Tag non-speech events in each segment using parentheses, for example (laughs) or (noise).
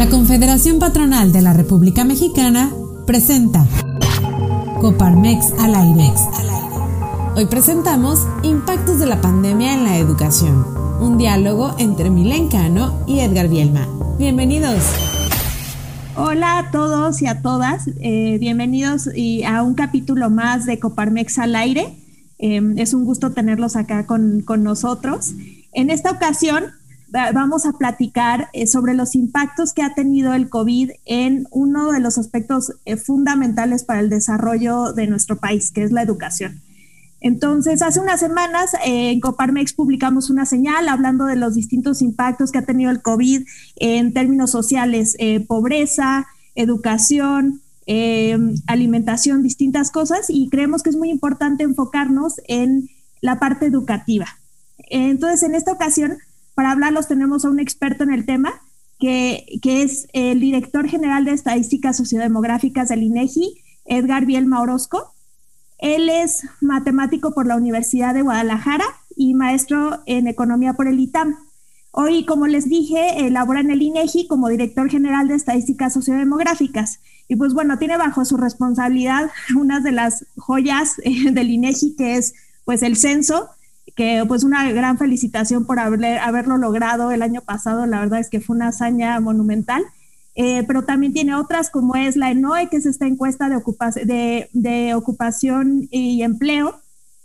La Confederación Patronal de la República Mexicana presenta Coparmex al aire. Hoy presentamos Impactos de la pandemia en la educación, un diálogo entre Milen Cano y Edgar Bielma. Bienvenidos. Hola a todos y a todas, eh, bienvenidos a un capítulo más de Coparmex al aire. Em, es un gusto tenerlos acá con, con nosotros. En esta ocasión vamos a platicar eh, sobre los impactos que ha tenido el COVID en uno de los aspectos eh, fundamentales para el desarrollo de nuestro país, que es la educación. Entonces, hace unas semanas eh, en Coparmex publicamos una señal hablando de los distintos impactos que ha tenido el COVID en términos sociales, pobreza, educación, alimentación, distintas cosas, y creemos que es muy importante enfocarnos en la parte educativa. Entonces, en esta ocasión para hablarlos tenemos a un experto en el tema, que, es el director general de Estadísticas Sociodemográficas del INEGI, Edgar Bielma Orozco. Él es matemático por la Universidad de Guadalajara y maestro en economía por el ITAM. Hoy, como les dije, labora en el INEGI como director general de Estadísticas Sociodemográficas. Y pues bueno, tiene bajo su responsabilidad (laughs) una de las joyas eh, del INEGI, que es pues el censo, que pues una gran felicitación por haberlo logrado el año pasado, la verdad es que fue una hazaña monumental. Eh, pero también tiene otras como es la ENOE, que es esta encuesta de, de, ocupación y empleo,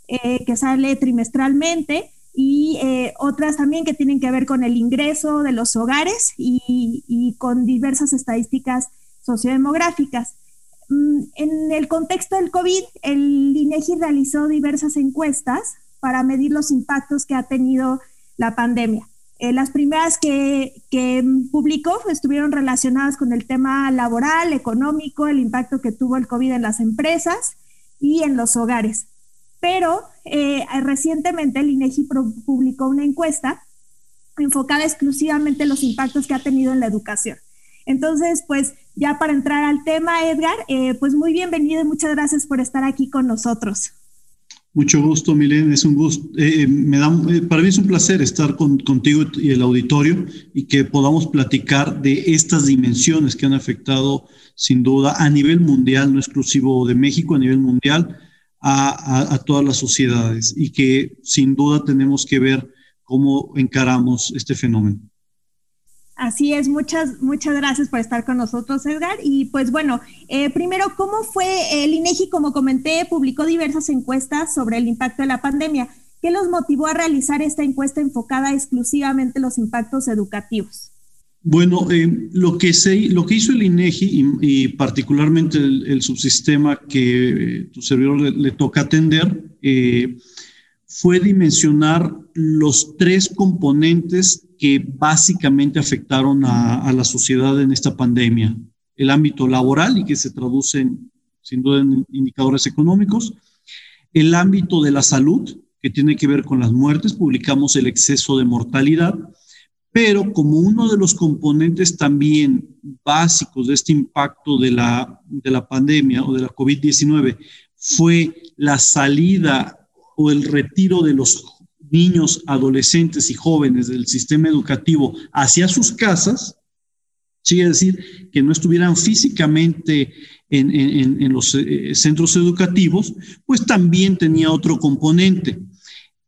eh, que sale trimestralmente, y eh, otras también que tienen que ver con el ingreso de los hogares y, y con diversas estadísticas sociodemográficas. Mm, en el contexto del COVID, el INEGI realizó diversas encuestas para medir los impactos que ha tenido la pandemia. Eh, las primeras que, publicó estuvieron relacionadas con el tema laboral, económico, el impacto que tuvo el COVID en las empresas y en los hogares. Pero eh, recientemente el INEGI publicó una encuesta enfocada exclusivamente en los impactos que ha tenido en la educación. Entonces, pues ya para entrar al tema, Edgar, eh, pues muy bienvenido y muchas gracias por estar aquí con nosotros. Mucho gusto, Milen. Es un gusto. Eh, eh, me da, eh, para mí es un placer estar contigo y el auditorio y que podamos platicar de estas dimensiones que han afectado, sin duda, a nivel mundial, no exclusivo de México, a nivel mundial, a todas las sociedades y que sin duda tenemos que ver cómo encaramos este fenómeno. Así es, muchas, muchas gracias por estar con nosotros, Edgar. Y pues bueno, eh, primero, ¿cómo fue el INEGI? Como comenté, publicó diversas encuestas sobre el impacto de la pandemia. ¿Qué los motivó a realizar esta encuesta enfocada exclusivamente en los impactos educativos? Bueno, eh, lo, que se, lo que hizo el INEGI y, particularmente el, subsistema que tu servidor le, toca atender, eh, fue dimensionar los tres componentes que básicamente afectaron a, la sociedad en esta pandemia. El ámbito laboral y que se traducen sin duda en indicadores económicos. El ámbito de la salud, que tiene que ver con las muertes, publicamos el exceso de mortalidad, pero como uno de los componentes también básicos de este impacto de la, de la pandemia o de la COVID-19 fue la salida o el retiro de los niños, adolescentes y jóvenes del sistema educativo hacia sus casas, quiere decir que no estuvieran físicamente en, los eh, centros educativos, pues también tenía otro componente.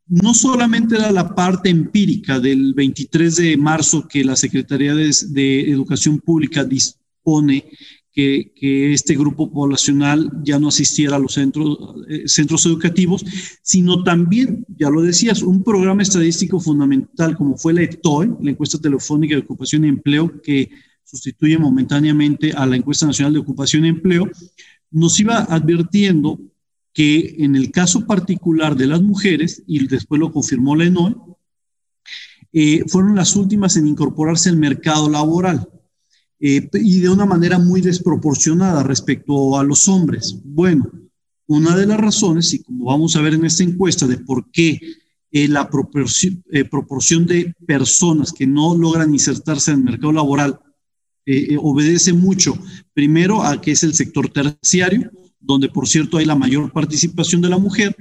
No solamente era la parte empírica del 23 de marzo que la Secretaría de, de Educación Pública dispone que, este grupo poblacional ya no asistiera a los centros, eh, centros educativos, sino también, ya lo decías, un programa estadístico fundamental como fue la ETOE, la encuesta telefónica de ocupación y empleo, que sustituye momentáneamente a la encuesta nacional de ocupación y empleo, nos iba advirtiendo que en el caso particular de las mujeres, y después lo confirmó la ENOE, eh, fueron las últimas en incorporarse al mercado laboral. Eh, y de una manera muy desproporcionada respecto a los hombres. Bueno, una de las razones, y como vamos a ver en esta encuesta, de por qué eh, la proporción, eh, proporción, de personas que no logran insertarse en el mercado laboral obedece mucho, primero, a que es el sector terciario, donde por cierto hay la mayor participación de la mujer,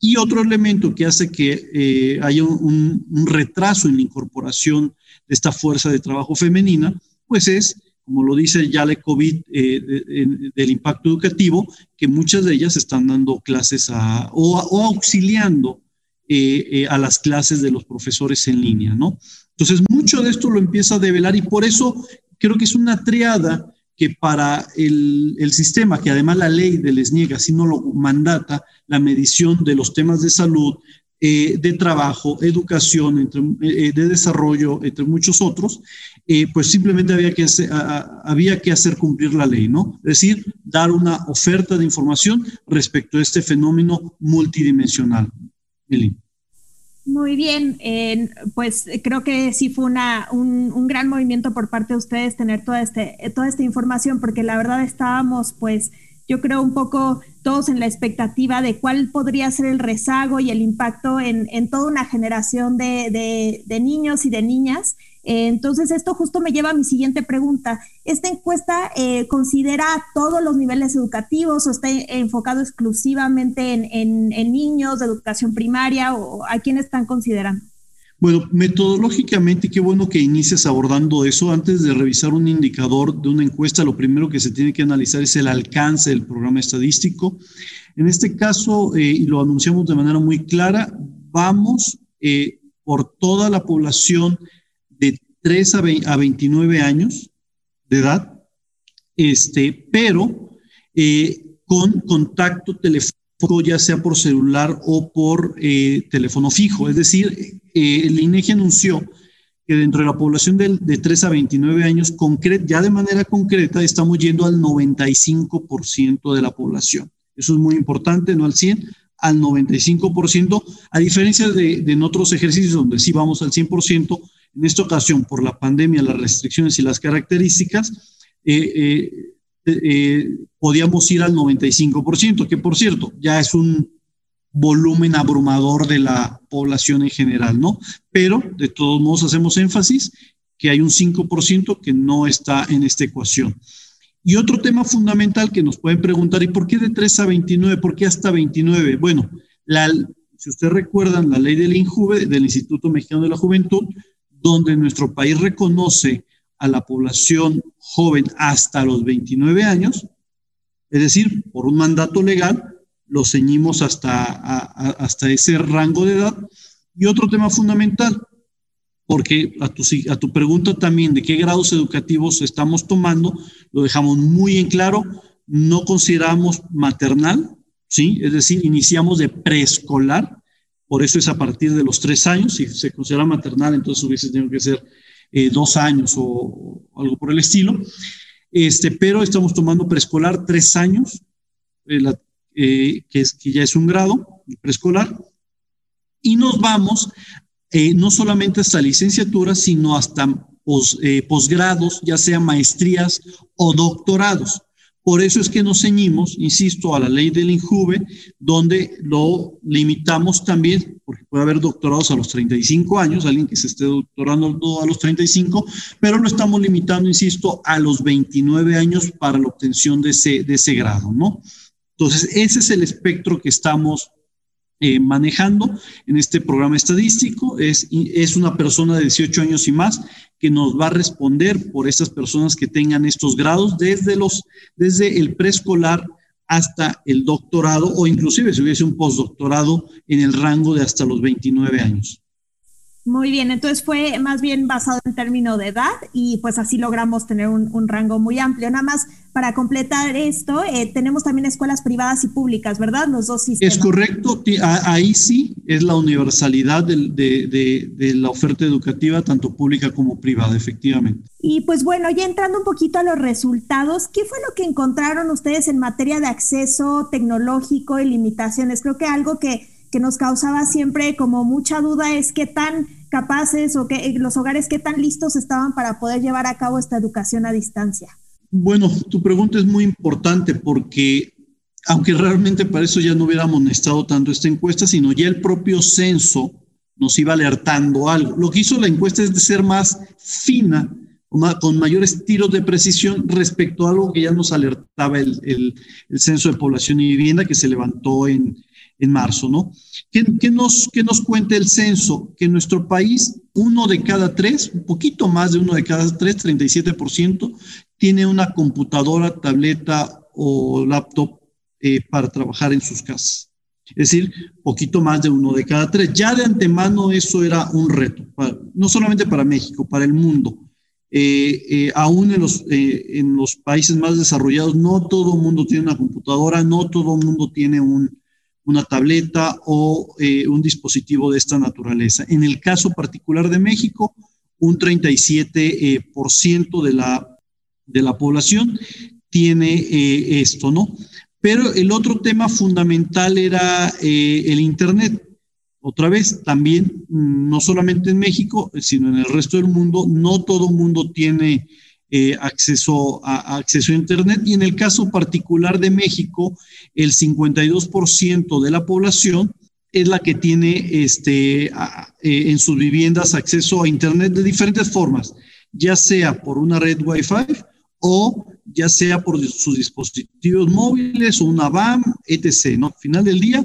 y otro elemento que hace que haya un, un retraso en la incorporación de esta fuerza de trabajo femenina, pues es como lo dice ya la COVID eh, del impacto educativo, que muchas de ellas están dando clases a, o, auxiliando eh, eh, a las clases de los profesores en línea, ¿no? Entonces, mucho de esto lo empieza a develar y por eso creo que es una triada que para el, sistema, que además la ley les niega, si no lo mandata, la medición de los temas de salud, de trabajo, educación, de desarrollo, entre muchos otros, eh, pues simplemente había que, hacer, había que hacer cumplir la ley, ¿no? Es decir, dar una oferta de información respecto a este fenómeno multidimensional. Muy bien, pues creo que sí fue una, un, un, gran movimiento por parte de ustedes tener toda, este, toda esta información, porque la verdad estábamos pues yo creo un poco todos en la expectativa de cuál podría ser el rezago y el impacto en, toda una generación de, niños y de niñas. Entonces, esto justo me lleva a mi siguiente pregunta. ¿Esta encuesta eh, considera todos los niveles educativos o está enfocado exclusivamente en, en niños de educación primaria o a quién están considerando? Bueno, metodológicamente, qué bueno que inicies abordando eso. Antes de revisar un indicador de una encuesta, lo primero que se tiene que analizar es el alcance del programa estadístico. En este caso, eh, y lo anunciamos de manera muy clara, vamos eh, por toda la población de 3 a, 29 años de edad, este, pero eh, con contacto telefónico ya sea por celular o por eh, teléfono fijo. Es decir, eh, el INEGI anunció que dentro de la población de, de 3 a 29 años, ya de manera concreta, estamos yendo al 95% de la población. Eso es muy importante, no al 100, al 95%, a diferencia de, de en otros ejercicios donde sí vamos al 100%, en esta ocasión, por la pandemia, las restricciones y las características, eh, eh eh, podíamos ir al 95%, que por cierto, ya es un volumen abrumador de la población en general, ¿no? Pero de todos modos hacemos énfasis que hay un 5% que no está en esta ecuación. Y otro tema fundamental que nos pueden preguntar, ¿y por qué de 3 a 29? ¿Por qué hasta 29? Bueno, si ustedes recuerdan la ley del INJUVE, del Instituto Mexicano de la Juventud, donde nuestro país reconoce a la población joven hasta los 29 años, es decir, por un mandato legal, lo ceñimos hasta, hasta ese rango de edad. Y otro tema fundamental, porque a tu, a tu pregunta también de qué grados educativos estamos tomando, lo dejamos muy en claro, no consideramos maternal, ¿sí? Es decir, iniciamos de preescolar, por eso es a partir de los tres años, si se considera maternal, entonces hubiese tenido que ser eh, dos años o, algo por el estilo. Este, pero estamos tomando preescolar tres años, eh, eh, que, es, que ya es un grado preescolar, y nos vamos no solamente hasta licenciatura, sino hasta posgrados, ya sea maestrías o doctorados. Por eso es que nos ceñimos, insisto, a la ley del INJUVE, donde lo limitamos también, porque puede haber doctorados a los 35 años, alguien que se esté doctorando a los 35, pero lo estamos limitando, insisto, a los 29 años para la obtención de ese, de ese grado, ¿no? Entonces, ese es el espectro que estamos eh, manejando en este programa estadístico. Es, es una persona de 18 años y más que nos va a responder por estas personas que tengan estos grados desde, los, desde el preescolar hasta el doctorado o inclusive si hubiese un postdoctorado en el rango de hasta los 29 años. Muy bien, entonces fue más bien basado en término de edad y pues así logramos tener un, rango muy amplio. Nada más para completar esto, eh, tenemos también escuelas privadas y públicas, ¿verdad? Los dos sistemas. Es correcto, ahí sí es la universalidad de, de, de, la oferta educativa, tanto pública como privada, efectivamente. Y pues bueno, ya entrando un poquito a los resultados, ¿qué fue lo que encontraron ustedes en materia de acceso tecnológico y limitaciones? Creo que algo que que nos causaba siempre como mucha duda es qué tan capaces o que los hogares qué tan listos estaban para poder llevar a cabo esta educación a distancia. Bueno, tu pregunta es muy importante porque aunque realmente para eso ya no hubiéramos necesitado tanto esta encuesta, sino ya el propio censo nos iba alertando algo. Lo que hizo la encuesta es de ser más fina con mayores tiros de precisión respecto a algo que ya nos alertaba el, el, Censo de Población y Vivienda que se levantó en, en marzo, ¿no? ¿Qué, ¿Qué, nos, ¿Qué nos cuenta el censo? Que en nuestro país, uno de cada tres, un poquito más de uno de cada tres, 37%, tiene una computadora, tableta o laptop eh, para trabajar en sus casas. Es decir, poquito más de uno de cada tres. Ya de antemano eso era un reto, no solamente para México, para el mundo. Eh, eh, aún en los, en los países más desarrollados, no todo el mundo tiene una computadora, no todo el mundo tiene un, una tableta o un dispositivo de esta naturaleza. En el caso particular de México, un 37% de la, de la población tiene esto, ¿no? Pero el otro tema fundamental era eh, el Internet. Otra vez, también, mm, no solamente en México, sino en el resto del mundo, no todo mundo tiene eh, acceso, a, acceso a Internet. Y en el caso particular de México, el 52% de la población es la que tiene este, eh, en sus viviendas acceso a Internet de diferentes formas, ya sea por una red Wi-Fi o ya sea por sus dispositivos móviles o una BAM, etc. ¿no? Al final del día,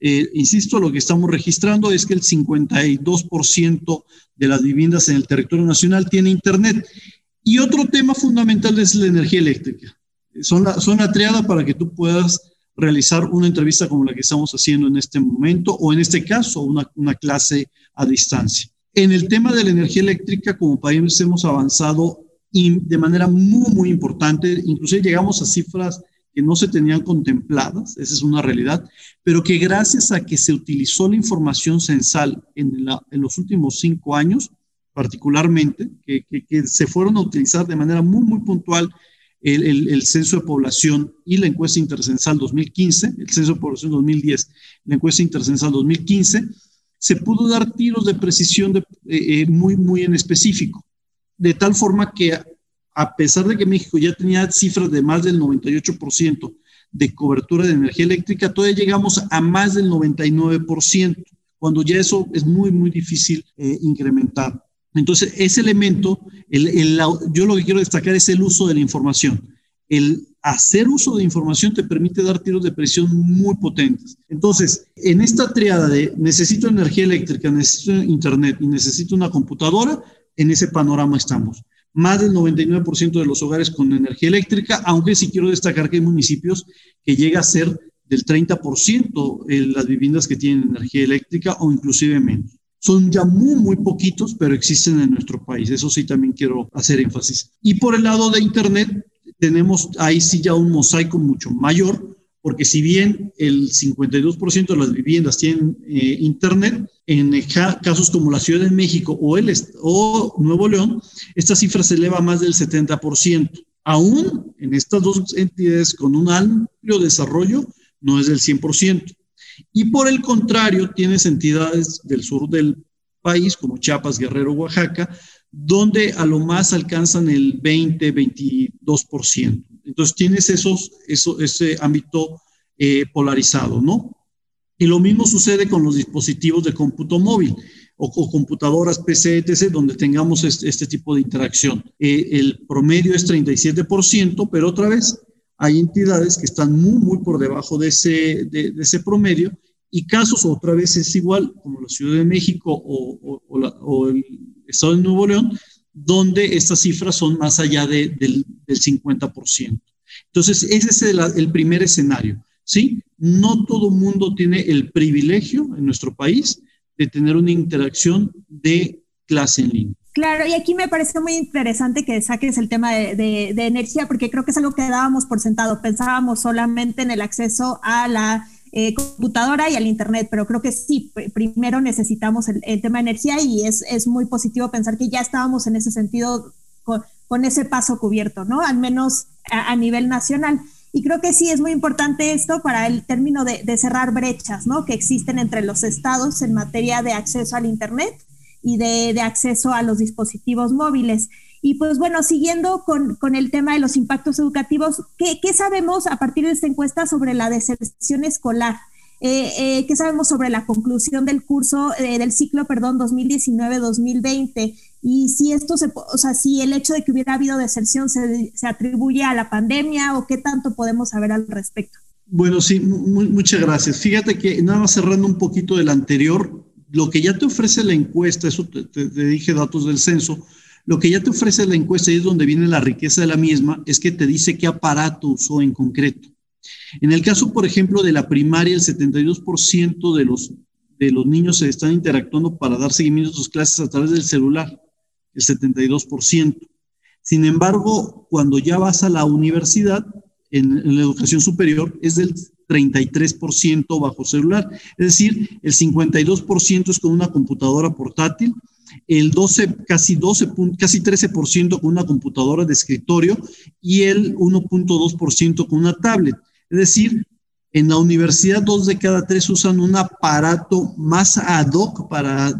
eh, insisto, lo que estamos registrando es que el 52% de las viviendas en el territorio nacional tiene Internet. Y otro tema fundamental es la energía eléctrica. Son la, son la triada para que tú puedas realizar una entrevista como la que estamos haciendo en este momento o en este caso una, una clase a distancia. En el tema de la energía eléctrica, como país hemos avanzado y de manera muy, muy importante. Inclusive llegamos a cifras que no se tenían contempladas, esa es una realidad, pero que gracias a que se utilizó la información censal en, en los últimos cinco años, particularmente, que, se fueron a utilizar de manera muy, muy puntual el, el, censo de población y la encuesta intercensal 2015, el censo de población 2010, la encuesta intercensal 2015, se pudo dar tiros de precisión eh, eh, muy, muy en específico de tal forma que a pesar de que México ya tenía cifras de más del 98% de cobertura de energía eléctrica, todavía llegamos a más del 99%, cuando ya eso es muy, muy difícil eh, incrementar. Entonces, ese elemento, el, yo lo que quiero destacar es el uso de la información. El hacer uso de información te permite dar tiros de presión muy potentes. Entonces, en esta triada de necesito energía eléctrica, necesito internet y necesito una computadora, en ese panorama estamos. Más del 99% de los hogares con energía eléctrica, aunque sí quiero destacar que hay municipios que llega a ser del 30% en las viviendas que tienen energía eléctrica o inclusive menos. Son ya muy, muy poquitos, pero existen en nuestro país. Eso sí también quiero hacer énfasis. Y por el lado de Internet, tenemos ahí sí ya un mosaico mucho mayor, porque si bien el 52% de las viviendas tienen eh, internet, en casos como la Ciudad de México o, el, o Nuevo León, esta cifra se eleva a más del 70%. Aún en estas dos entidades con un amplio desarrollo, no es del 100%. Y por el contrario, tienes entidades del sur del país, como Chiapas, Guerrero, Oaxaca, donde a lo más alcanzan el 20, 22%. Entonces tienes esos, eso, ese ámbito eh, polarizado, ¿no? Y lo mismo sucede con los dispositivos de cómputo móvil o, computadoras PC, etc., donde tengamos este, tipo de interacción. Eh, el promedio es 37%, pero otra vez hay entidades que están muy, muy por debajo de ese, de, ese promedio y casos otra vez es igual, como la Ciudad de México o, el Estado de Nuevo León, donde estas cifras son más allá de, del, del, 50%. Entonces, ese es el, el, primer escenario, ¿sí? No todo mundo tiene el privilegio en nuestro país de tener una interacción de clase en línea. Claro, y aquí me parece muy interesante que saques el tema de, energía, porque creo que es algo que dábamos por sentado. Pensábamos solamente en el acceso a la eh, computadora y al Internet, pero creo que sí, primero necesitamos el, tema de energía y es, es, muy positivo pensar que ya estábamos en ese sentido con, ese paso cubierto, ¿no? Al menos a, a, nivel nacional. Y creo que sí es muy importante esto para el término de, de cerrar brechas, ¿no? Que existen entre los estados en materia de acceso al Internet y de, de acceso a los dispositivos móviles. Y pues bueno, siguiendo con, con el tema de los impactos educativos, ¿qué, ¿qué, sabemos a partir de esta encuesta sobre la deserción escolar? Eh, eh, ¿Qué sabemos sobre la conclusión del curso, eh, del ciclo, perdón, 2019-2020? y si esto se, o sea, si el hecho de que hubiera habido deserción se, se atribuye a la pandemia o qué tanto podemos saber al respecto. Bueno, sí, muchas gracias. Fíjate que nada más cerrando un poquito del anterior, lo que ya te ofrece la encuesta, eso te, dije datos del censo, lo que ya te ofrece la encuesta y es donde viene la riqueza de la misma, es que te dice qué aparato usó en concreto. En el caso, por ejemplo, de la primaria, el 72% de los, de los niños se están interactuando para dar seguimiento a sus clases a través del celular el 72%. Sin embargo, cuando ya vas a la universidad, en, la educación superior, es del 33% bajo celular. Es decir, el 52% es con una computadora portátil, el 12, casi 12, casi 13% con una computadora de escritorio y el 1.2% con una tablet. Es decir, en la universidad dos de cada tres usan un aparato más ad hoc para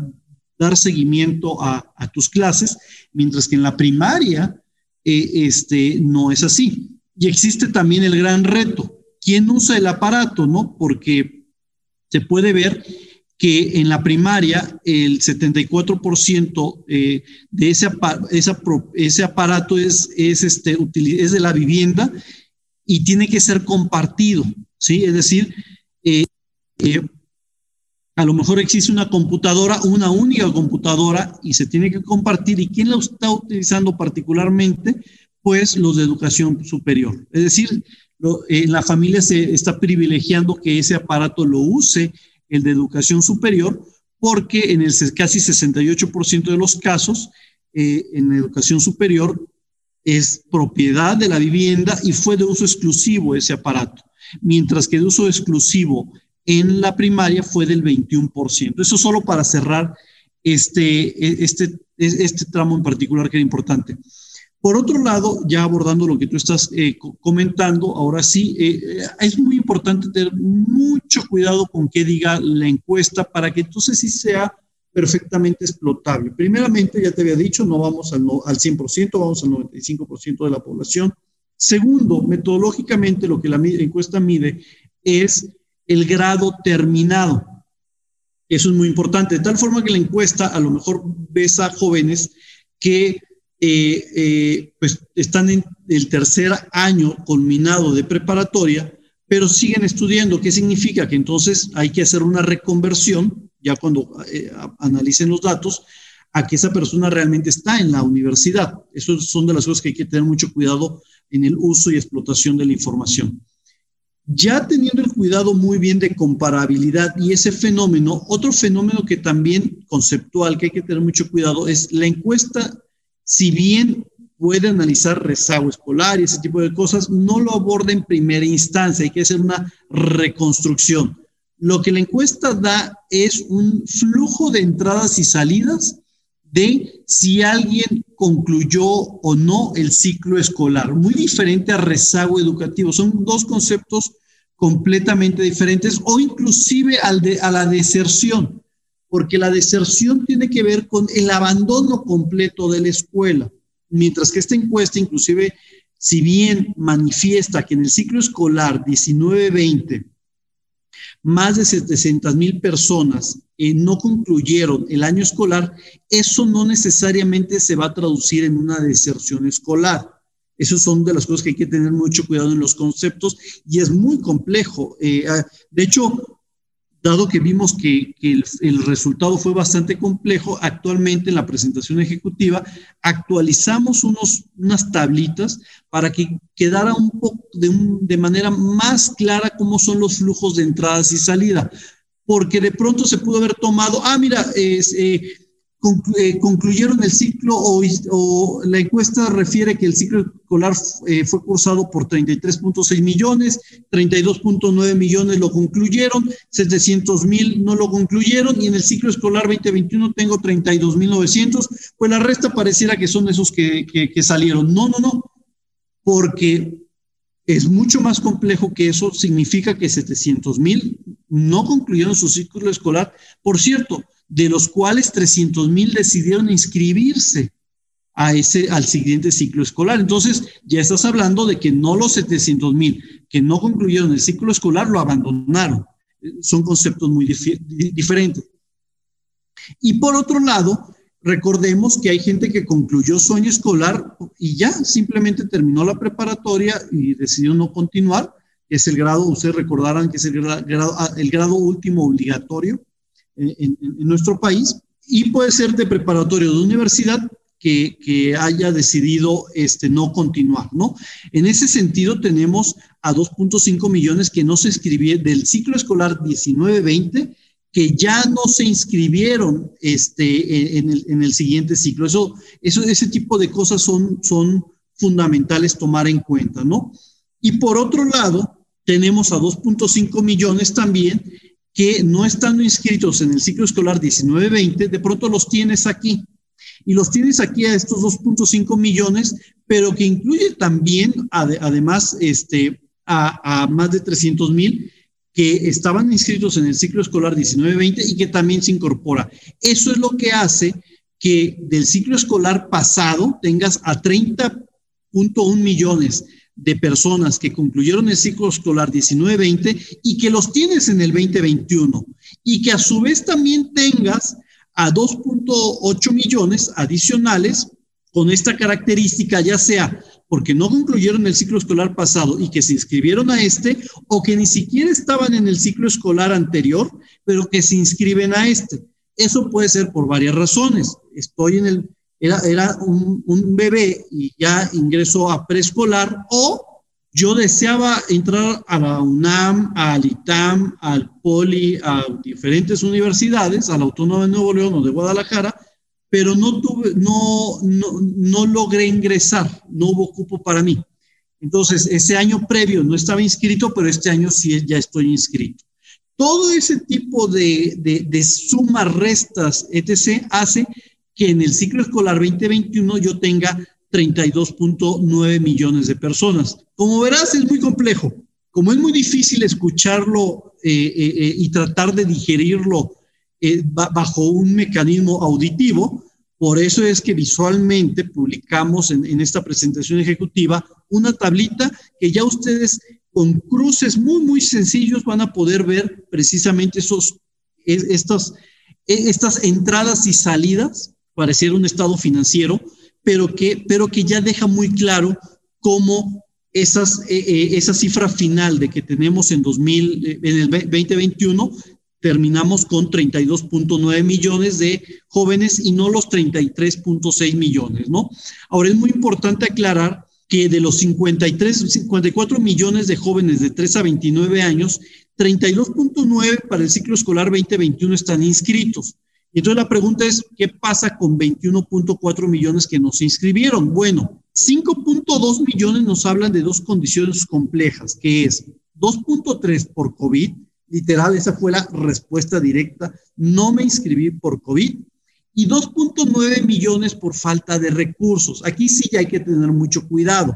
dar seguimiento a, tus clases, mientras que en la primaria eh, este, no es así. Y existe también el gran reto, ¿quién usa el aparato? ¿no? Porque se puede ver que en la primaria el 74% eh, de ese, ese aparato es, es, este, es de la vivienda y tiene que ser compartido, ¿sí? Es decir, eh, a lo mejor existe una computadora, una única computadora y se tiene que compartir. ¿Y quién la está utilizando particularmente? Pues los de educación superior. Es decir, en la familia se está privilegiando que ese aparato lo use el de educación superior porque en el casi 68% de los casos eh, en educación superior es propiedad de la vivienda y fue de uso exclusivo ese aparato, mientras que de uso exclusivo en la primaria fue del 21%. Eso solo para cerrar este, e, este, este tramo en particular que era importante. Por otro lado, ya abordando lo que tú estás eh, comentando, ahora sí, eh, eh, es muy importante tener mucho cuidado con qué diga la encuesta para que entonces sí sea perfectamente explotable. Primeramente, ya te había dicho, no vamos al, al 100%, vamos al 95% de la población. Segundo, metodológicamente lo que la encuesta mide es el grado terminado. Eso es muy importante, de tal forma que la encuesta a lo mejor ves a jóvenes que pues están en el tercer año culminado de preparatoria, pero siguen estudiando. ¿Qué significa? Que entonces hay que hacer una reconversión, ya cuando eh, analicen los datos, a que esa persona realmente está en la universidad. Eso son de las cosas que hay que tener mucho cuidado en el uso y explotación de la información. Ya teniendo el cuidado muy bien de comparabilidad y ese fenómeno, otro fenómeno que también conceptual que hay que tener mucho cuidado es la encuesta, si bien puede analizar rezago escolar y ese tipo de cosas, no lo aborda en primera instancia, hay que hacer una reconstrucción. Lo que la encuesta da es un flujo de entradas y salidas de si alguien concluyó o no el ciclo escolar, muy diferente a rezago educativo. Son dos conceptos completamente diferentes o inclusive al de, a la deserción, porque la deserción tiene que ver con el abandono completo de la escuela, mientras que esta encuesta inclusive, si bien manifiesta que en el ciclo escolar 19-20 más de 700 mil personas eh, no concluyeron el año escolar, eso no necesariamente se va a traducir en una deserción escolar. Esas son de las cosas que hay que tener mucho cuidado en los conceptos y es muy complejo. Eh, ah, de hecho, dado que vimos que, el, resultado fue bastante complejo, actualmente en la presentación ejecutiva actualizamos unos, unas tablitas para que quedara un poco de, manera más clara cómo son los flujos de entradas y salida, porque de pronto se pudo haber tomado, ah, mira, es, eh, eh, concluyeron el ciclo o, la encuesta refiere que el ciclo escolar eh, fue cursado por 33.6 millones, 32.9 millones lo concluyeron, 700 mil no lo concluyeron y en el ciclo escolar 2021 tengo 32.900, pues la resta pareciera que son esos que, que salieron. No, no, no, porque es mucho más complejo que eso, significa que 700 mil no concluyeron su ciclo escolar. Por cierto, de los cuales 300 mil decidieron inscribirse a ese, al siguiente ciclo escolar. Entonces, ya estás hablando de que no los 700 mil que no concluyeron el ciclo escolar lo abandonaron. Son conceptos muy diferentes. Y por otro lado, recordemos que hay gente que concluyó su año escolar y ya simplemente terminó la preparatoria y decidió no continuar, es el grado, ustedes recordarán que es el grado, el grado último obligatorio en, nuestro país, y puede ser de preparatoria o de universidad que, que, haya decidido este, no continuar, ¿no? En ese sentido, tenemos a 2.5 millones que no se inscribieron del ciclo escolar 19-20 que ya no se inscribieron este, en, el, en el siguiente ciclo. Eso, eso, ese tipo de cosas son, son fundamentales tomar en cuenta, ¿no? Y por otro lado, tenemos a 2.5 millones también que no estando inscritos en el ciclo escolar 19-20, de pronto los tienes aquí. Y los tienes aquí a estos 2.5 millones, pero que incluye también, además, este, a, a más de 300 mil que estaban inscritos en el ciclo escolar 19-20 y que también se incorpora. Eso es lo que hace que del ciclo escolar pasado tengas a 30.1 millones de personas que concluyeron el ciclo escolar 19-20 y que los tienes en el 2021 y que a su vez también tengas a 2.8 millones adicionales con esta característica, ya sea porque no concluyeron el ciclo escolar pasado y que se inscribieron a este, o que ni siquiera estaban en el ciclo escolar anterior, pero que se inscriben a este. Eso puede ser por varias razones. Estoy en el, era, era un, un bebé y ya ingresó a preescolar, o yo deseaba entrar a la UNAM, al ITAM, al POLI, a diferentes universidades, a la Autónoma de Nuevo León o de Guadalajara, pero no, tuve, no, no, logré ingresar, no hubo cupo para mí. Entonces, ese año previo no estaba inscrito, pero este año sí ya estoy inscrito. Todo ese tipo de, de, de sumas, restas, etc., hace que en el ciclo escolar 2021 yo tenga 32.9 millones de personas. Como verás, es muy complejo. Como es muy difícil escucharlo eh, eh, eh, y tratar de digerirlo bajo un mecanismo auditivo. Por eso es que visualmente publicamos en, esta presentación ejecutiva una tablita que ya ustedes con cruces muy, muy sencillos van a poder ver precisamente esos, e, estas entradas y salidas, pareciera un estado financiero, pero que, pero que ya deja muy claro cómo esas, e, e, esa cifra final de que tenemos en, 2000, en el 2021 terminamos con 32.9 millones de jóvenes y no los 33.6 millones, ¿no? Ahora es muy importante aclarar que de los 53, 54 millones de jóvenes de 3 a 29 años, 32.9 para el ciclo escolar 2021 están inscritos. Y entonces la pregunta es, ¿qué pasa con 21.4 millones que no se inscribieron? Bueno, 5.2 millones nos hablan de dos condiciones complejas, que es 2.3 por COVID Literal, esa fue la respuesta directa. No me inscribí por COVID y 2.9 millones por falta de recursos. Aquí sí hay que tener mucho cuidado.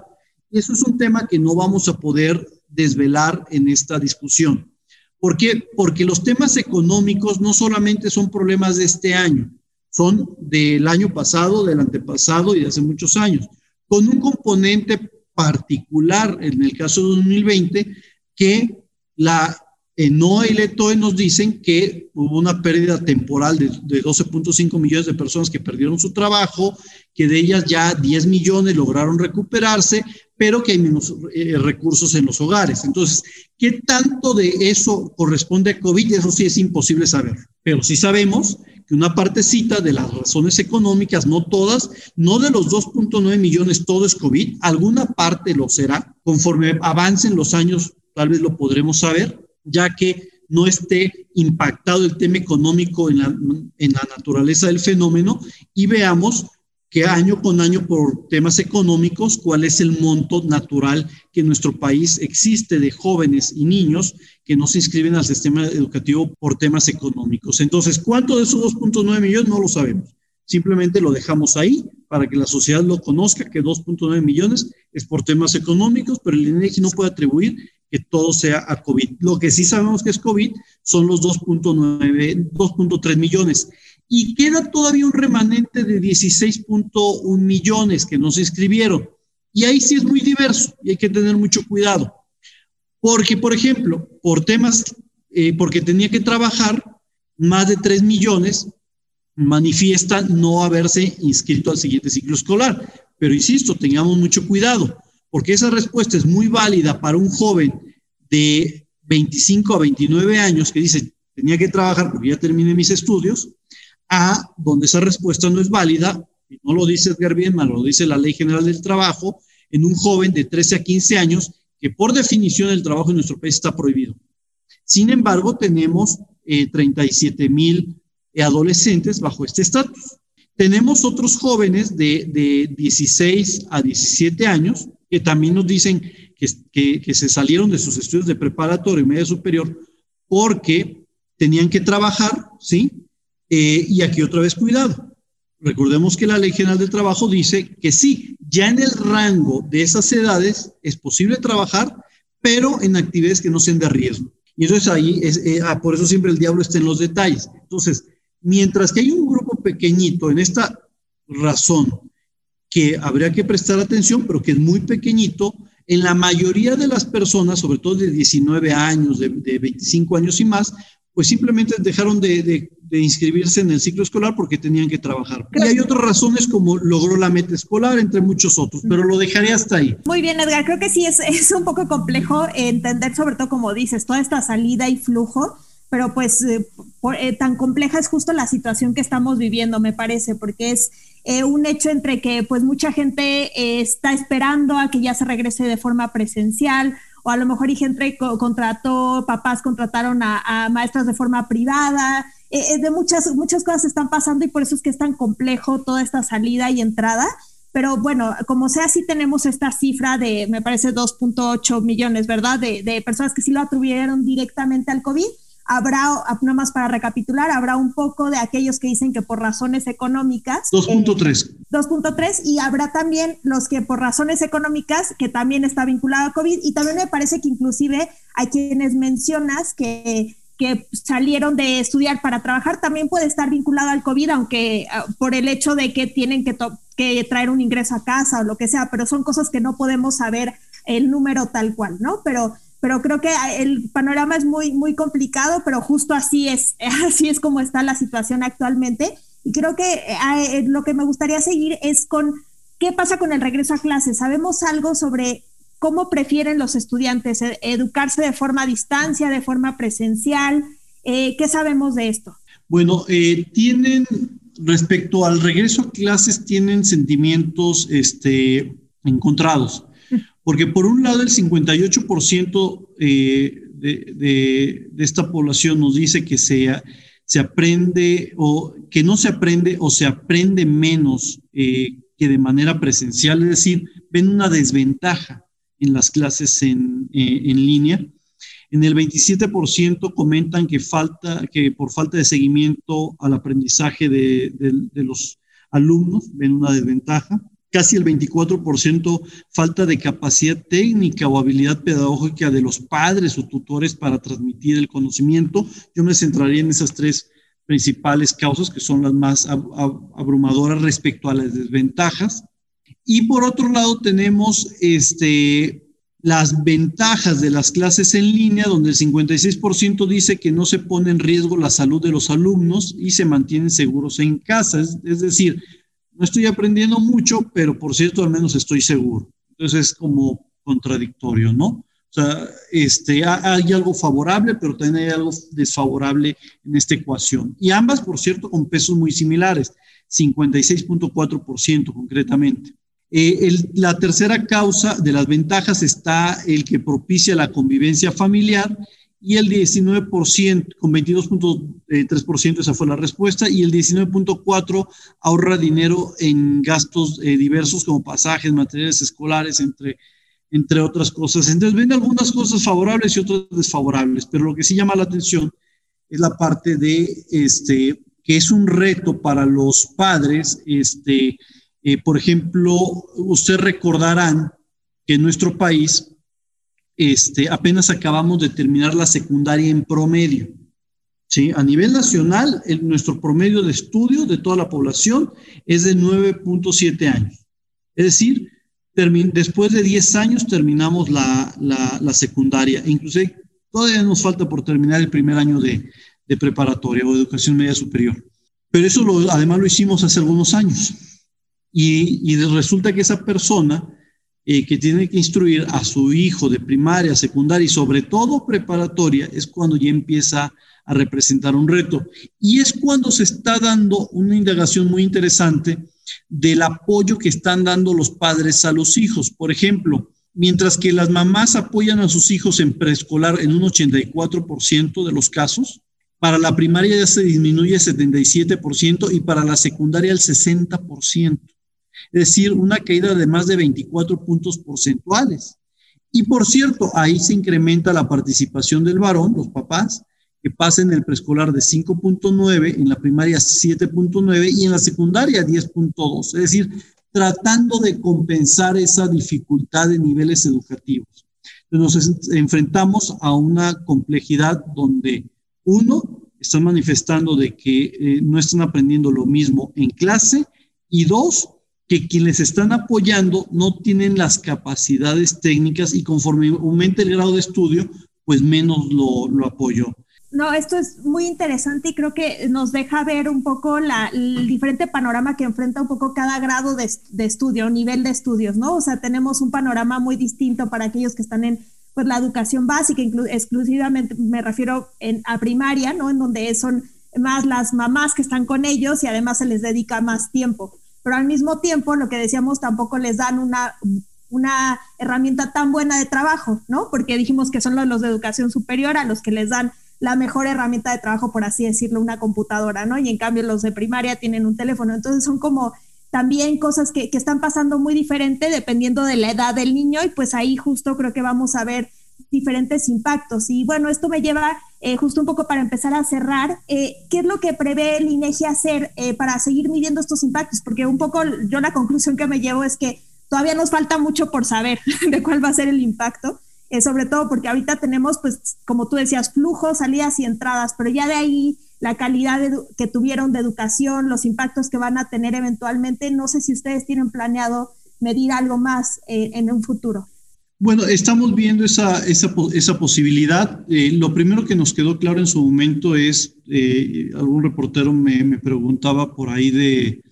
Y eso es un tema que no vamos a poder desvelar en esta discusión. ¿Por qué? Porque los temas económicos no solamente son problemas de este año, son del año pasado, del antepasado y de hace muchos años, con un componente particular en el caso de 2020 que la en NOA y LETOE nos dicen que hubo una pérdida temporal de, 12.5 millones de personas que perdieron su trabajo, que de ellas ya 10 millones lograron recuperarse, pero que hay menos eh, recursos en los hogares. Entonces, ¿qué tanto de eso corresponde a COVID? Eso sí es imposible saber, pero sí sabemos que una partecita de las razones económicas, no todas, no de los 2.9 millones, todo es COVID, alguna parte lo será. Conforme avancen los años, tal vez lo podremos saber, ya que no esté impactado el tema económico en la, en la naturaleza del fenómeno y veamos que año con año por temas económicos, cuál es el monto natural que en nuestro país existe de jóvenes y niños que no se inscriben al sistema educativo por temas económicos. Entonces, ¿cuánto de esos 2.9 millones? No lo sabemos. Simplemente lo dejamos ahí para que la sociedad lo conozca, que 2.9 millones es por temas económicos, pero el INEGI no puede atribuir que todo sea a COVID. Lo que sí sabemos que es COVID son los 2.9, 2.3 millones. Y queda todavía un remanente de 16.1 millones que no se inscribieron. Y ahí sí es muy diverso y hay que tener mucho cuidado. Porque, por ejemplo, por temas, eh, porque tenía que trabajar más de 3 millones, manifiesta no haberse inscrito al siguiente ciclo escolar. Pero insisto, tengamos mucho cuidado, porque esa respuesta es muy válida para un joven de 25 a 29 años que dice, tenía que trabajar porque ya terminé mis estudios, a donde esa respuesta no es válida, y no lo dice Edgar Bienman, lo dice la Ley General del Trabajo, en un joven de 13 a 15 años, que por definición el trabajo en nuestro país está prohibido. Sin embargo, tenemos 37 eh, mil adolescentes bajo este estatus. Tenemos otros jóvenes de, de, 16 a 17 años que también nos dicen que, que, se salieron de sus estudios de preparatoria y media superior porque tenían que trabajar, ¿sí? Eh, y aquí otra vez cuidado. Recordemos que la Ley General del Trabajo dice que sí, ya en el rango de esas edades es posible trabajar, pero en actividades que no sean de riesgo. Y entonces ahí, es, eh, ah, por eso siempre el diablo está en los detalles. Entonces, mientras que hay un grupo pequeñito en esta razón que habría que prestar atención, pero que es muy pequeñito, en la mayoría de las personas, sobre todo de 19 años, de, de 25 años y más, pues simplemente dejaron de, inscribirse en el ciclo escolar porque tenían que trabajar. Y hay otras razones como logró la meta escolar, entre muchos otros, pero lo dejaré hasta ahí. Muy bien, Edgar, creo que sí es, es un poco complejo entender, sobre todo como dices, toda esta salida y flujo, pero pues eh, eh, tan compleja es justo la situación que estamos viviendo, me parece, porque es eh, un hecho entre que pues mucha gente está esperando a que ya se regrese de forma presencial o a lo mejor gente contrató, papás contrataron a, maestras de forma privada, eh, eh, de muchas, muchas cosas están pasando y por eso es que es tan complejo toda esta salida y entrada. Pero bueno, como sea, sí tenemos esta cifra de, me parece, 2.8 millones, ¿verdad? De, de personas que sí lo atribuyeron directamente al COVID habrá, nada más para recapitular, habrá un poco de aquellos que dicen que por razones económicas. 2.3. 2.3 eh, y habrá también los que por razones económicas, que también está vinculado a COVID y también me parece que inclusive hay quienes mencionas que que salieron de estudiar para trabajar también puede estar vinculado al COVID, aunque ah, por el hecho de que tienen que, que traer un ingreso a casa o lo que sea, pero son cosas que no podemos saber el número tal cual, ¿no? Pero pero creo que el panorama es muy, muy complicado, pero justo así es, (laughs) así es como está la situación actualmente. Y creo que eh, lo que me gustaría seguir es con qué pasa con el regreso a clases. ¿Sabemos algo sobre cómo prefieren los estudiantes eh, educarse de forma a distancia, de forma presencial? Eh, ¿Qué sabemos de esto? Bueno, tienen, respecto al regreso a clases, tienen sentimientos este, encontrados porque por un lado el 58% eh, de, esta población nos dice que se, se aprende o que no se aprende o se aprende menos eh, que de manera presencial, es decir, ven una desventaja en las clases en, eh, línea. En el 27% comentan que, falta, que por falta de seguimiento al aprendizaje de, de los alumnos ven una desventaja casi el 24% falta de capacidad técnica o habilidad pedagógica de los padres o tutores para transmitir el conocimiento. Yo me centraría en esas tres principales causas que son las más abrumadoras respecto a las desventajas. Y por otro lado tenemos este, las ventajas de las clases en línea, donde el 56% dice que no se pone en riesgo la salud de los alumnos y se mantienen seguros en casa. es decir, no estoy aprendiendo mucho, pero por cierto, al menos estoy seguro. Entonces es como contradictorio, ¿no? O sea, este, hay algo favorable, pero también hay algo desfavorable en esta ecuación. Y ambas, por cierto, con pesos muy similares, 56.4% concretamente. Eh, la tercera causa de las ventajas está el que propicia la convivencia familiar y el 19%, con 22.3%, esa fue la respuesta, y el 19.4% ahorra dinero en gastos eh, diversos como pasajes, materiales escolares, entre, entre otras cosas. Entonces, ven algunas cosas favorables y otras desfavorables, pero lo que sí llama la atención es la parte de este, que es un reto para los padres. Este, eh, por ejemplo, ustedes recordarán que en nuestro país este, apenas acabamos de terminar la secundaria en promedio. ¿sí? A nivel nacional, nuestro promedio de estudio de toda la población es de 9.7 años. Es decir, después de 10 años terminamos la, la, secundaria. Inclusive todavía nos falta por terminar el primer año de, de preparatoria o educación media superior. Pero eso además lo hicimos hace algunos años. Y resulta que esa persona que tiene que instruir a su hijo de primaria, secundaria y sobre todo preparatoria, es cuando ya empieza a representar un reto. Y es cuando se está dando una indagación muy interesante del apoyo que están dando los padres a los hijos. Por ejemplo, mientras que las mamás apoyan a sus hijos en preescolar en un 84% de los casos, para la primaria ya se disminuye el 77% y para la secundaria el 60% es decir, una caída de más de 24 puntos porcentuales. Y por cierto, ahí se incrementa la participación del varón, los papás, que pasen el preescolar de 5.9, en la primaria 7.9 y en la secundaria 10.2. Es decir, tratando de compensar esa dificultad de niveles educativos. Nos enfrentamos a una complejidad donde, uno, están manifestando de que eh, no están aprendiendo lo mismo en clase y dos, que quienes están apoyando no tienen las capacidades técnicas y conforme aumente el grado de estudio, pues menos lo, lo apoyo. No, esto es muy interesante y creo que nos deja ver un poco la, el diferente panorama que enfrenta un poco cada grado de, de, estudio, nivel de estudios, ¿no? O sea, tenemos un panorama muy distinto para aquellos que están en pues, la educación básica, exclusivamente me refiero en, a primaria, ¿no? En donde son más las mamás que están con ellos y además se les dedica más tiempo pero al mismo tiempo, lo que decíamos, tampoco les dan una, una herramienta tan buena de trabajo, ¿no? Porque dijimos que son los, de educación superior a los que les dan la mejor herramienta de trabajo, por así decirlo, una computadora, ¿no? Y en cambio los de primaria tienen un teléfono. Entonces son como también cosas que, que, están pasando muy diferente dependiendo de la edad del niño y pues ahí justo creo que vamos a ver diferentes impactos. Y bueno, esto me lleva eh, justo un poco para empezar a cerrar, eh, ¿qué es lo que prevé el INEGI hacer eh, para seguir midiendo estos impactos? Porque un poco yo la conclusión que me llevo es que todavía nos falta mucho por saber (laughs) de cuál va a ser el impacto, sobre todo porque ahorita tenemos, pues, como tú decías, flujos, salidas y entradas, pero ya de ahí la calidad que tuvieron de educación, los impactos que van a tener eventualmente, no sé si ustedes tienen planeado medir algo más en un futuro. Bueno, estamos viendo esa, esa, esa posibilidad. Eh, lo primero que nos quedó claro en su momento es, eh, algún reportero me, me, preguntaba por ahí de,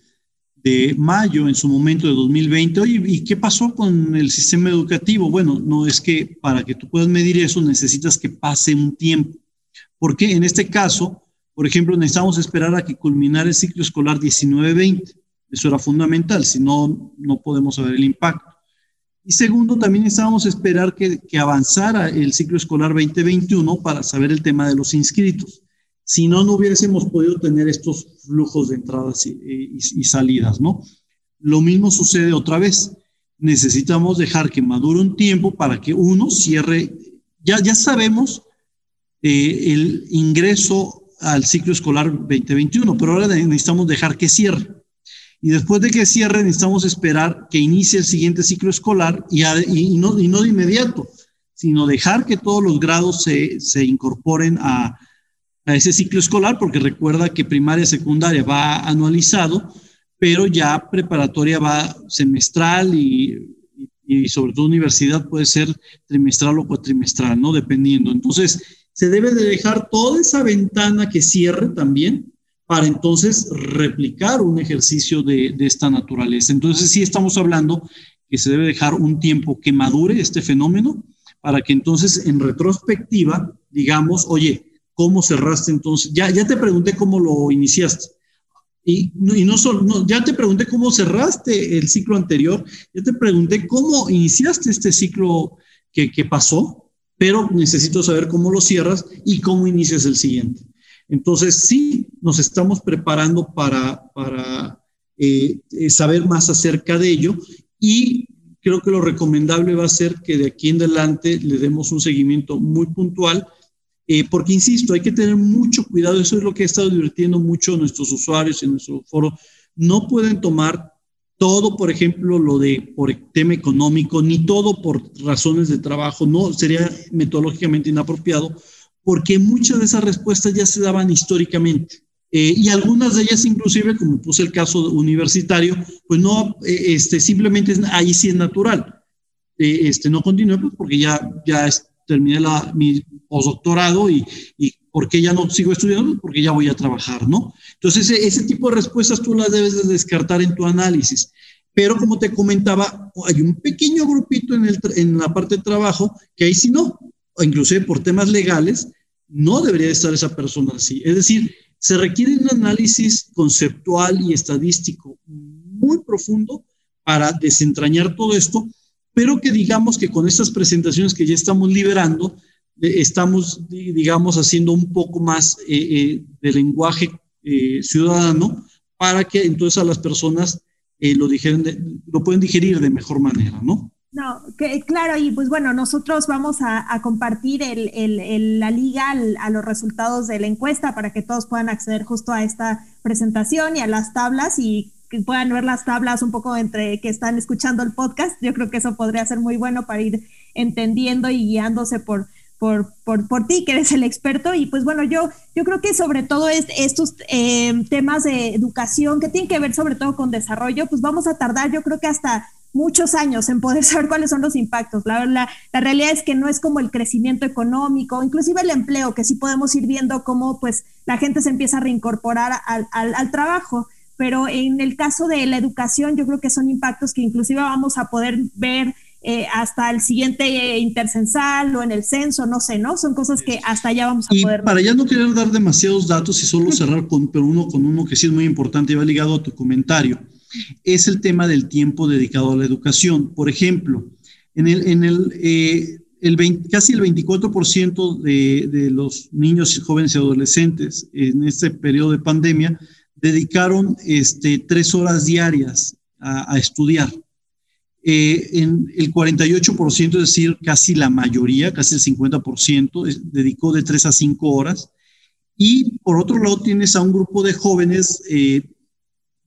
de, mayo, en su momento de 2020, oye, ¿y qué pasó con el sistema educativo? Bueno, no es que para que tú puedas medir eso necesitas que pase un tiempo. Porque en este caso, por ejemplo, necesitamos esperar a que culminara el ciclo escolar 19-20. Eso era fundamental, si no, no podemos saber el impacto. Y segundo, también necesitábamos esperar que, avanzara el ciclo escolar 2021 para saber el tema de los inscritos. Si no, no hubiésemos podido tener estos flujos de entradas y salidas, ¿no? Lo mismo sucede otra vez. Necesitamos dejar que madure un tiempo para que uno cierre. Ya, ya sabemos eh, el ingreso al ciclo escolar 2021, pero ahora necesitamos dejar que cierre. Y después de que cierre, necesitamos esperar que inicie el siguiente ciclo escolar y, y, no, y no de inmediato, sino dejar que todos los grados se, se incorporen a, a, ese ciclo escolar, porque recuerda que primaria, secundaria va anualizado, pero ya preparatoria va semestral y, y sobre todo universidad puede ser trimestral o cuatrimestral, ¿no? Dependiendo. Entonces, se debe de dejar toda esa ventana que cierre también para entonces replicar un ejercicio de, esta naturaleza. Entonces sí estamos hablando que se debe dejar un tiempo que madure este fenómeno para que entonces en retrospectiva digamos, oye, ¿cómo cerraste entonces? Ya, ya te pregunté cómo lo iniciaste. Y, y no solo, ya te pregunté cómo cerraste el ciclo anterior, ya te pregunté cómo iniciaste este ciclo que, que pasó, pero necesito saber cómo lo cierras y cómo inicias el siguiente. Entonces, sí, nos estamos preparando para, para eh, eh, saber más acerca de ello y creo que lo recomendable va a ser que de aquí en adelante le demos un seguimiento muy puntual, eh, porque, insisto, hay que tener mucho cuidado, eso es lo que ha estado divirtiendo mucho a nuestros usuarios en nuestro foro, no pueden tomar todo, por ejemplo, lo de por tema económico, ni todo por razones de trabajo, no sería metodológicamente inapropiado, porque muchas de esas respuestas ya se daban históricamente. Eh, y algunas de ellas inclusive, como puse el caso universitario, pues no, eh, este, simplemente ahí sí es natural. Eh, este, no continúe pues porque ya, ya terminé la, mi postdoctorado y, y ¿por qué ya no sigo estudiando? Porque ya voy a trabajar, ¿no? Entonces, ese, ese tipo de respuestas tú las debes de descartar en tu análisis. Pero como te comentaba, hay un pequeño grupito en, el, en la parte de trabajo que ahí sí no, o inclusive por temas legales, no debería estar esa persona así. Es decir, se requiere un análisis conceptual y estadístico muy profundo para desentrañar todo esto, pero que digamos que con estas presentaciones que ya estamos liberando, eh, estamos, digamos, haciendo un poco más eh, eh, de lenguaje ciudadano para que entonces a las personas lo, dijeron lo pueden digerir de mejor manera, ¿no? No, que, claro, y pues bueno, nosotros vamos a, compartir el, la liga a los resultados de la encuesta para que todos puedan acceder justo a esta presentación y a las tablas y que puedan ver las tablas un poco entre que están escuchando el podcast. Yo creo que eso podría ser muy bueno para ir entendiendo y guiándose por, por, por, por, ti, que eres el experto. Y pues bueno, yo, yo creo que sobre todo es, estos eh, temas de educación que tienen que ver sobre todo con desarrollo, pues vamos a tardar yo creo que hasta muchos años en poder (laughs) saber cuáles son los impactos. La, la, la, realidad es que no es como el crecimiento económico, inclusive el empleo, que sí podemos ir viendo cómo pues la gente se empieza a reincorporar al, al, al trabajo. Pero en el caso de la educación, yo creo que son impactos que inclusive vamos a poder ver eh, hasta el siguiente eh, intercensal o en el censo, no sé, ¿no? Son cosas que hasta allá vamos a y poder. Para ya no querer dar demasiados datos y solo (laughs) cerrar con pero uno con uno que sí es muy importante y va ligado a tu comentario es el tema del tiempo dedicado a la educación. Por ejemplo, en el, en el, eh, el casi el 24% de, de, los niños, jóvenes y adolescentes en este periodo de pandemia dedicaron este, tres horas diarias a, estudiar. Eh, en el 48%, es decir, casi la mayoría, casi el 50%, dedicó de tres a cinco horas. Y por otro lado, tienes a un grupo de jóvenes eh,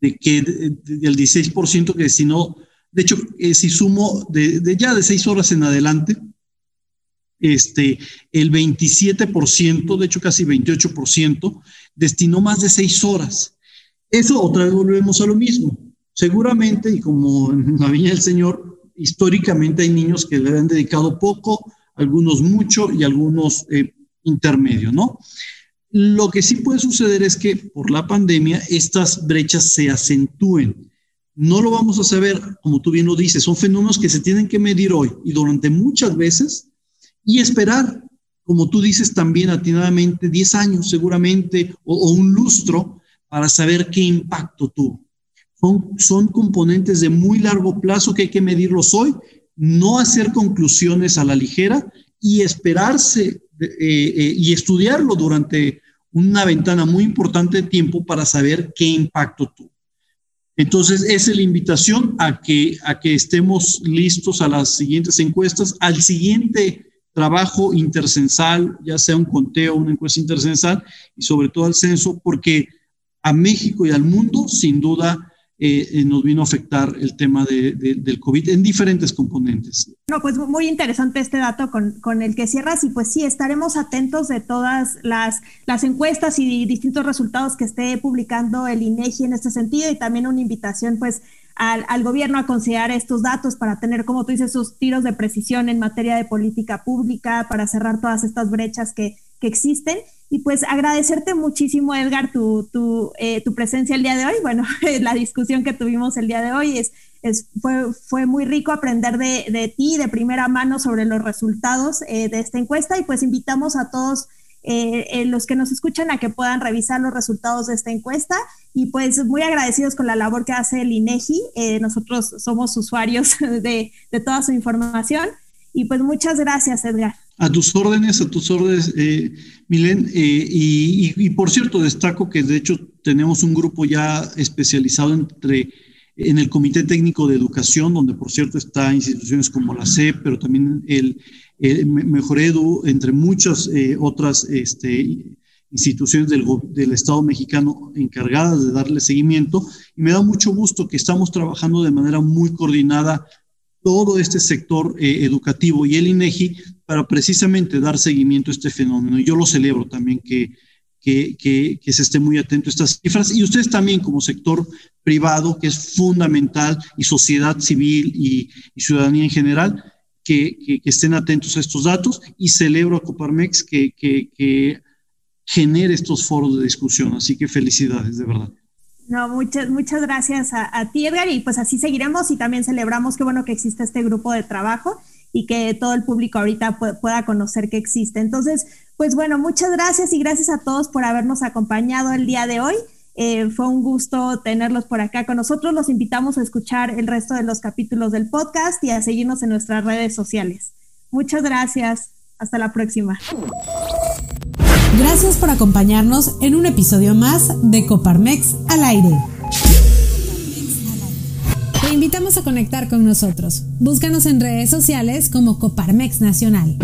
de que del 16% que destinó, de hecho, eh, si sumo de, ya de 6 horas en adelante, este, el 27%, de hecho casi 28%, destinó más de 6 horas. Eso otra vez volvemos a lo mismo. Seguramente, y como en (laughs) la Viña del Señor, históricamente hay niños que le han dedicado poco, algunos mucho y algunos eh, intermedio, ¿no? Lo que sí puede suceder es que por la pandemia estas brechas se acentúen. No lo vamos a saber, como tú bien lo dices, son fenómenos que se tienen que medir hoy y durante muchas veces y esperar, como tú dices también atinadamente, 10 años seguramente o, o un lustro para saber qué impacto tuvo. Son, son componentes de muy largo plazo que hay que medirlos hoy, no hacer conclusiones a la ligera y esperarse eh, eh, y estudiarlo durante una ventana muy importante de tiempo para saber qué impacto tuvo. Entonces, esa es la invitación a que, a que estemos listos a las siguientes encuestas, al siguiente trabajo intercensal, ya sea un conteo, una encuesta intercensal y sobre todo al censo, porque a México y al mundo, sin duda, eh, eh, nos vino a afectar el tema de, de, del COVID en diferentes componentes. No, pues muy interesante este dato con, el que cierras y pues sí, estaremos atentos de todas las, encuestas y distintos resultados que esté publicando el INEGI en este sentido y también una invitación pues al, gobierno a considerar estos datos para tener, como tú dices, sus tiros de precisión en materia de política pública, para cerrar todas estas brechas que existen. Y pues agradecerte muchísimo, Edgar, tu, tu, eh, tu presencia el día de hoy. Bueno, (laughs) la discusión que tuvimos el día de hoy es, es, fue, fue muy rico aprender de, de ti de primera mano sobre los resultados eh, de esta encuesta y pues invitamos a todos eh, eh, los que nos escuchan a que puedan revisar los resultados de esta encuesta y pues muy agradecidos con la labor que hace el INEGI. Eh, nosotros somos usuarios (laughs) de, de toda su información y pues muchas gracias, Edgar. A tus órdenes, a tus órdenes, eh, Milen. Eh, y, por cierto, destaco que de hecho tenemos un grupo ya especializado entre, en el Comité Técnico de Educación, donde por cierto está instituciones como la CEP, pero también el, el Mejor Edu, entre muchas eh, otras este, instituciones del, del, Estado mexicano encargadas de darle seguimiento. Y me da mucho gusto que estamos trabajando de manera muy coordinada todo este sector eh, educativo y el INEGI para precisamente dar seguimiento a este fenómeno. Yo lo celebro también que, que, que, que, se esté muy atento a estas cifras y ustedes también como sector privado, que es fundamental, y sociedad civil y, ciudadanía en general, que, estén atentos a estos datos y celebro a Coparmex que, que genere estos foros de discusión. Así que felicidades, de verdad. No, muchas, muchas gracias a, ti, Edgar, y pues así seguiremos y también celebramos qué bueno que existe este grupo de trabajo y que todo el público ahorita pueda conocer que existe. Entonces, pues bueno, muchas gracias y gracias a todos por habernos acompañado el día de hoy. Eh, fue un gusto tenerlos por acá con nosotros. Los invitamos a escuchar el resto de los capítulos del podcast y a seguirnos en nuestras redes sociales. Muchas gracias. Hasta la próxima. Gracias por acompañarnos en un episodio más de Coparmex al aire. Te invitamos a conectar con nosotros. Búscanos en redes sociales como Coparmex Nacional.